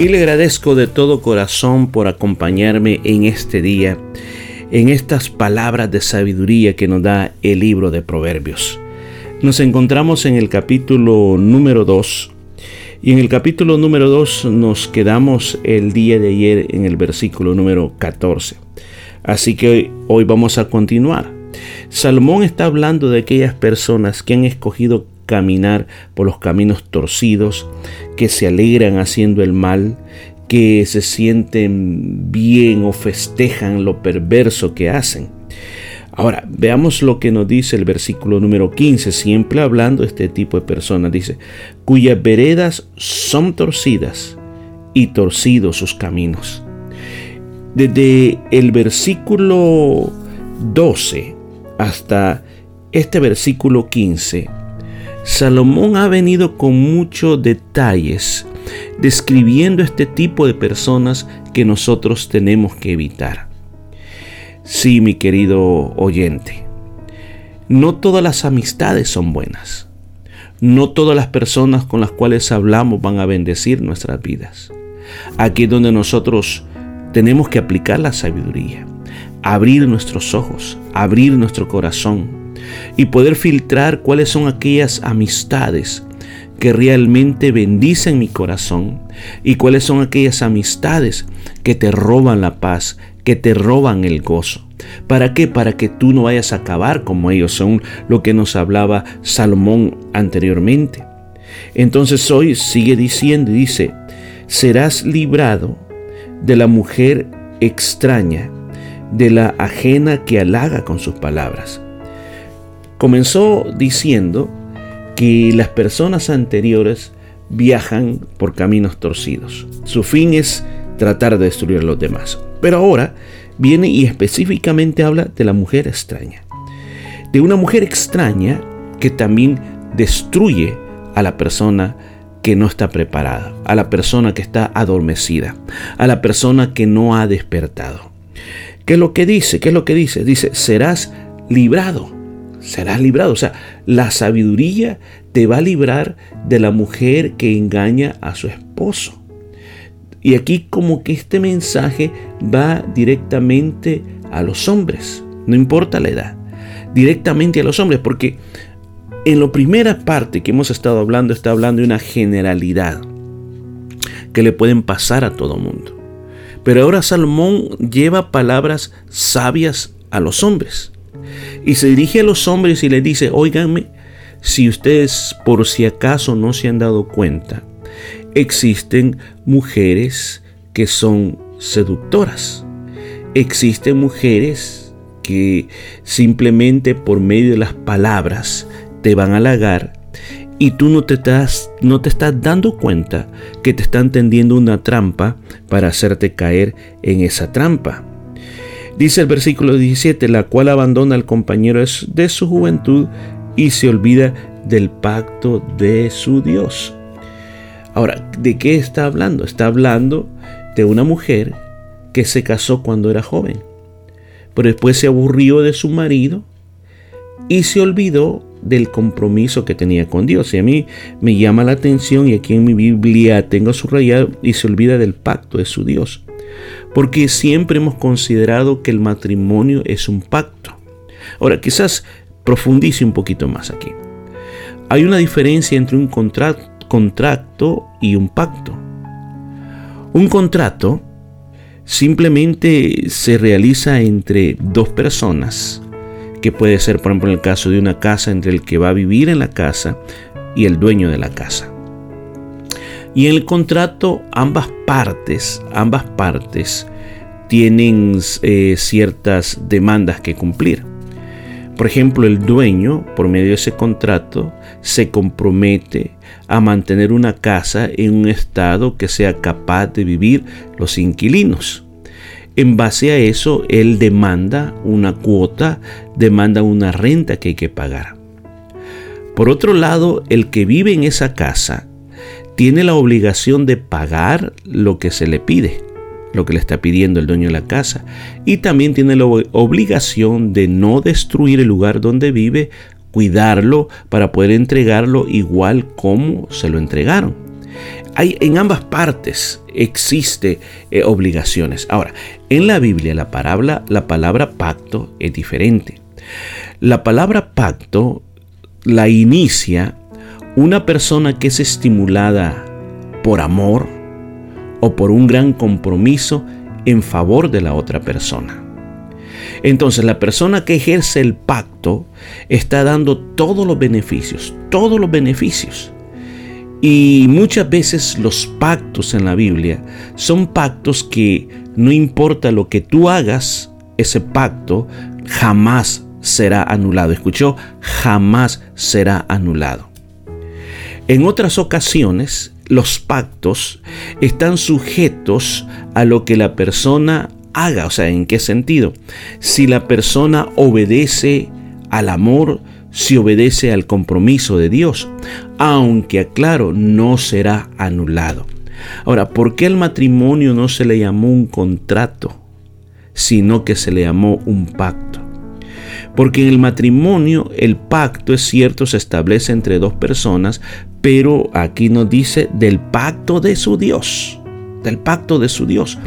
Y le agradezco de todo corazón por acompañarme en este día, en estas palabras de sabiduría que nos da el libro de Proverbios. Nos encontramos en el capítulo número 2 y en el capítulo número 2 nos quedamos el día de ayer en el versículo número 14. Así que hoy vamos a continuar. Salomón está hablando de aquellas personas que han escogido caminar por los caminos torcidos, que se alegran haciendo el mal, que se sienten bien o festejan lo perverso que hacen. Ahora, veamos lo que nos dice el versículo número 15, siempre hablando de este tipo de personas. Dice, cuyas veredas son torcidas y torcidos sus caminos. Desde el versículo 12 hasta este versículo 15, Salomón ha venido con muchos detalles describiendo este tipo de personas que nosotros tenemos que evitar. Sí, mi querido oyente, no todas las amistades son buenas. No todas las personas con las cuales hablamos van a bendecir nuestras vidas. Aquí es donde nosotros tenemos que aplicar la sabiduría, abrir nuestros ojos, abrir nuestro corazón y poder filtrar cuáles son aquellas amistades que realmente bendicen mi corazón y cuáles son aquellas amistades que te roban la paz, que te roban el gozo. ¿Para qué? Para que tú no vayas a acabar como ellos, son lo que nos hablaba Salomón anteriormente. Entonces hoy sigue diciendo, dice, serás librado de la mujer extraña, de la ajena que halaga con sus palabras. Comenzó diciendo que las personas anteriores viajan por caminos torcidos. Su fin es tratar de destruir a los demás. Pero ahora viene y específicamente habla de la mujer extraña. De una mujer extraña que también destruye a la persona que no está preparada, a la persona que está adormecida, a la persona que no ha despertado. ¿Qué es lo que dice? ¿Qué es lo que dice? Dice, serás librado serás librado. O sea, la sabiduría te va a librar de la mujer que engaña a su esposo. Y aquí como que este mensaje va directamente a los hombres, no importa la edad, directamente a los hombres, porque en la primera parte que hemos estado hablando está hablando de una generalidad que le pueden pasar a todo mundo. Pero ahora Salomón lleva palabras sabias a los hombres. Y se dirige a los hombres y les dice, oiganme, si ustedes por si acaso no se han dado cuenta, existen mujeres que son seductoras. Existen mujeres que simplemente por medio de las palabras te van a halagar y tú no te estás, no te estás dando cuenta que te están tendiendo una trampa para hacerte caer en esa trampa. Dice el versículo 17, la cual abandona al compañero de su juventud y se olvida del pacto de su Dios. Ahora, ¿de qué está hablando? Está hablando de una mujer que se casó cuando era joven, pero después se aburrió de su marido y se olvidó del compromiso que tenía con Dios. Y a mí me llama la atención y aquí en mi Biblia tengo subrayado y se olvida del pacto de su Dios porque siempre hemos considerado que el matrimonio es un pacto. Ahora, quizás profundice un poquito más aquí. Hay una diferencia entre un contrato y un pacto. Un contrato simplemente se realiza entre dos personas, que puede ser, por ejemplo, en el caso de una casa, entre el que va a vivir en la casa y el dueño de la casa. Y en el contrato ambas partes, ambas partes tienen eh, ciertas demandas que cumplir. por ejemplo, el dueño, por medio de ese contrato, se compromete a mantener una casa en un estado que sea capaz de vivir los inquilinos. En base a eso, él demanda una cuota, demanda una renta que hay que pagar. Por otro lado, el que vive en esa casa tiene la obligación de pagar lo que se le pide, lo que le está pidiendo el dueño de la casa, y también tiene la obligación de no destruir el lugar donde vive, cuidarlo para poder entregarlo igual como se lo entregaron. Hay, en ambas partes existe eh, obligaciones. Ahora, en la Biblia la palabra, la palabra pacto es diferente. La palabra pacto la inicia una persona que es estimulada por amor o por un gran compromiso en favor de la otra persona. Entonces la persona que ejerce el pacto está dando todos los beneficios, todos los beneficios. Y muchas veces los pactos en la Biblia son pactos que no importa lo que tú hagas, ese pacto jamás será anulado. Escuchó, jamás será anulado. En otras ocasiones, los pactos están sujetos a lo que la persona haga. O sea, ¿en qué sentido? Si la persona obedece al amor, si obedece al compromiso de Dios, aunque aclaro, no será anulado. Ahora, ¿por qué el matrimonio no se le llamó un contrato, sino que se le llamó un pacto? Porque en el matrimonio el pacto, es cierto, se establece entre dos personas, pero aquí nos dice del pacto de su Dios. Del pacto de su Dios.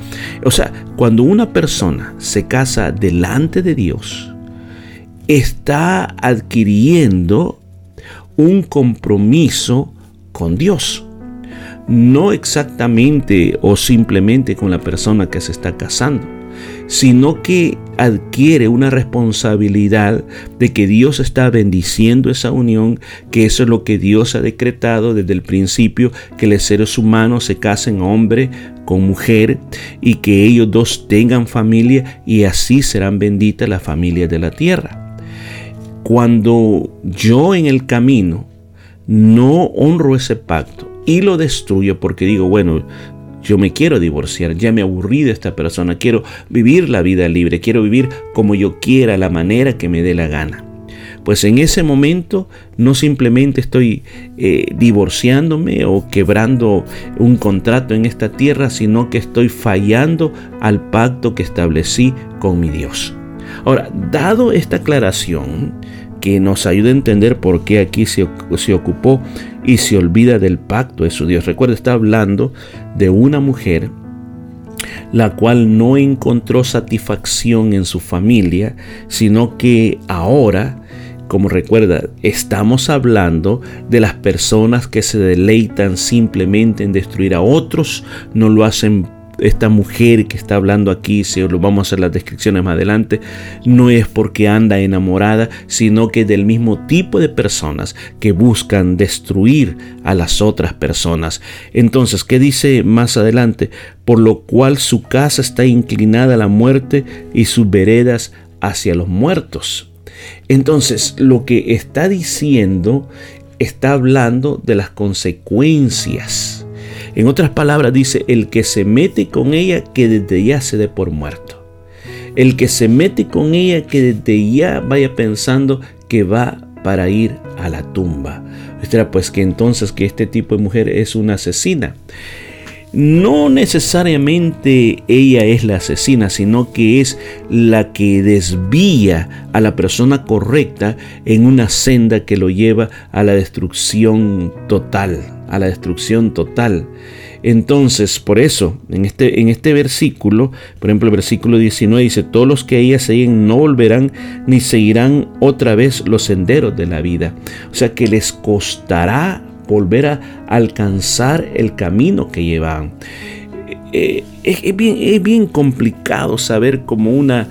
O sea, cuando una persona se casa delante de Dios, está adquiriendo un compromiso con Dios. No exactamente o simplemente con la persona que se está casando sino que adquiere una responsabilidad de que Dios está bendiciendo esa unión, que eso es lo que Dios ha decretado desde el principio, que los seres humanos se casen hombre con mujer y que ellos dos tengan familia y así serán benditas las familias de la tierra. Cuando yo en el camino no honro ese pacto y lo destruyo porque digo, bueno, yo me quiero divorciar, ya me aburrí de esta persona, quiero vivir la vida libre, quiero vivir como yo quiera, la manera que me dé la gana. Pues en ese momento no simplemente estoy eh, divorciándome o quebrando un contrato en esta tierra, sino que estoy fallando al pacto que establecí con mi Dios. Ahora, dado esta aclaración, que nos ayuda a entender por qué aquí se, se, ocupó y se olvida del pacto de su Dios. Recuerda, está hablando de una mujer la cual no encontró satisfacción en su familia, sino que ahora, como recuerda, estamos hablando de las personas que se deleitan simplemente en destruir a otros, no lo hacen esta mujer que está hablando aquí, si lo vamos a hacer las descripciones más adelante, no es porque anda enamorada, sino que del mismo tipo de personas que buscan destruir a las otras personas. Entonces, ¿qué dice más adelante? Por lo cual su casa está inclinada a la muerte y sus veredas hacia los muertos. Entonces, lo que está diciendo está hablando de las consecuencias en otras palabras dice, el que se mete con ella que desde ya se dé por muerto. El que se mete con ella que desde ya vaya pensando que va para ir a la tumba. Pues que entonces que este tipo de mujer es una asesina. No necesariamente ella es la asesina, sino que es la que desvía a la persona correcta en una senda que lo lleva a la destrucción total a la destrucción total. Entonces, por eso, en este, en este versículo, por ejemplo, el versículo 19 dice, todos los que ella siguen no volverán ni seguirán otra vez los senderos de la vida. O sea que les costará volver a alcanzar el camino que llevan. Eh, es, bien, es bien complicado saber cómo una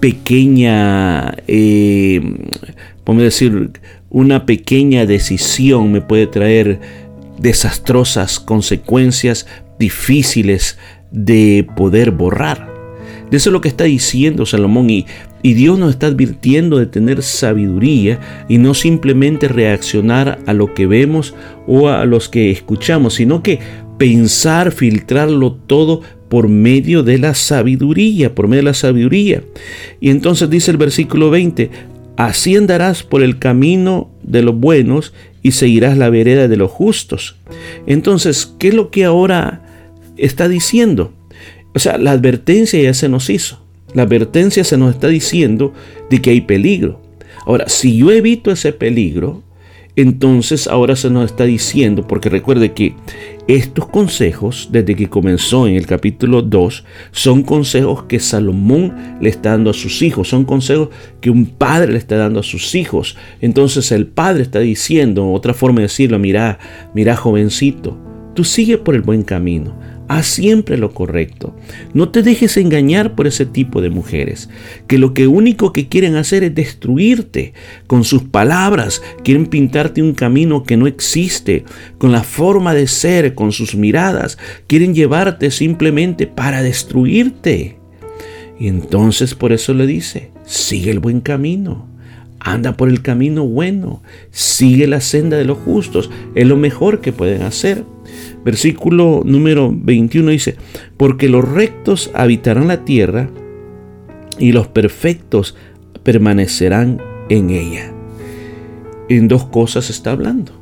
pequeña, eh, podemos decir, una pequeña decisión me puede traer desastrosas consecuencias difíciles de poder borrar. De eso es lo que está diciendo Salomón y, y Dios nos está advirtiendo de tener sabiduría y no simplemente reaccionar a lo que vemos o a los que escuchamos, sino que pensar, filtrarlo todo por medio de la sabiduría, por medio de la sabiduría. Y entonces dice el versículo 20, así andarás por el camino de los buenos y seguirás la vereda de los justos. Entonces, ¿qué es lo que ahora está diciendo? O sea, la advertencia ya se nos hizo. La advertencia se nos está diciendo de que hay peligro. Ahora, si yo evito ese peligro, entonces ahora se nos está diciendo, porque recuerde que estos consejos, desde que comenzó en el capítulo 2, son consejos que Salomón le está dando a sus hijos, son consejos que un padre le está dando a sus hijos. Entonces el padre está diciendo, otra forma de decirlo, mira, mira jovencito, tú sigue por el buen camino. Haz siempre lo correcto. No te dejes engañar por ese tipo de mujeres, que lo que único que quieren hacer es destruirte. Con sus palabras quieren pintarte un camino que no existe. Con la forma de ser, con sus miradas, quieren llevarte simplemente para destruirte. Y entonces por eso le dice, sigue el buen camino. Anda por el camino bueno, sigue la senda de los justos, es lo mejor que pueden hacer. Versículo número 21 dice, porque los rectos habitarán la tierra y los perfectos permanecerán en ella. En dos cosas está hablando.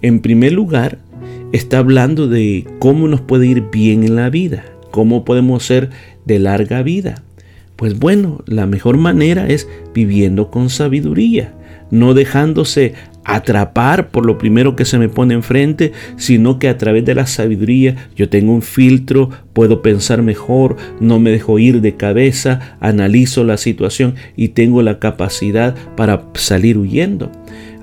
En primer lugar, está hablando de cómo nos puede ir bien en la vida, cómo podemos ser de larga vida. Pues bueno, la mejor manera es viviendo con sabiduría, no dejándose atrapar por lo primero que se me pone enfrente, sino que a través de la sabiduría yo tengo un filtro, puedo pensar mejor, no me dejo ir de cabeza, analizo la situación y tengo la capacidad para salir huyendo.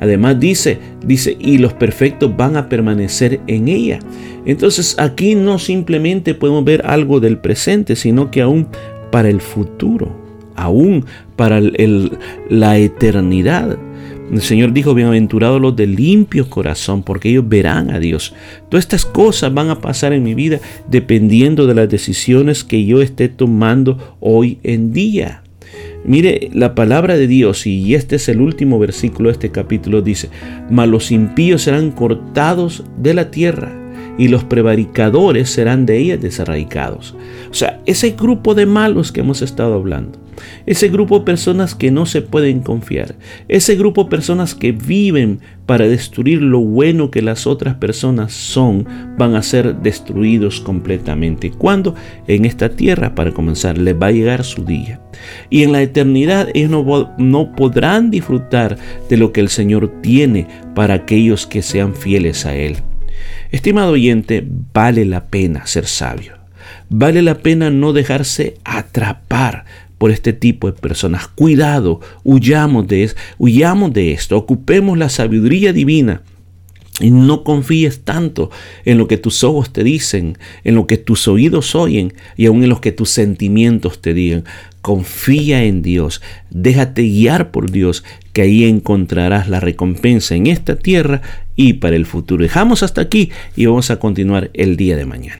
Además dice, dice, y los perfectos van a permanecer en ella. Entonces aquí no simplemente podemos ver algo del presente, sino que aún para el futuro, aún para la eternidad. El Señor dijo, bienaventurados los de limpio corazón, porque ellos verán a Dios. Todas estas cosas van a pasar en mi vida dependiendo de las decisiones que yo esté tomando hoy en día. Mire, la palabra de Dios, y este es el último versículo de este capítulo, dice, mas los impíos serán cortados de la tierra y los prevaricadores serán de ella desarraigados. O sea, ese grupo de malos que hemos estado hablando, ese grupo de personas que no se pueden confiar, ese grupo de personas que viven para destruir lo bueno que las otras personas son, van a ser destruidos completamente. Cuando en esta tierra, para comenzar, les va a llegar su día. Y en la eternidad ellos no, no podrán disfrutar de lo que el Señor tiene para aquellos que sean fieles a Él. Estimado oyente, vale la pena ser sabio. Vale la pena no dejarse atrapar por este tipo de personas. Cuidado, huyamos de, huyamos de esto, ocupemos la sabiduría divina. Y no confíes tanto en lo que tus ojos te dicen, en lo que tus oídos oyen y aún en lo que tus sentimientos te digan. Confía en Dios, déjate guiar por Dios, que ahí encontrarás la recompensa en esta tierra y para el futuro. Dejamos hasta aquí y vamos a continuar el día de mañana.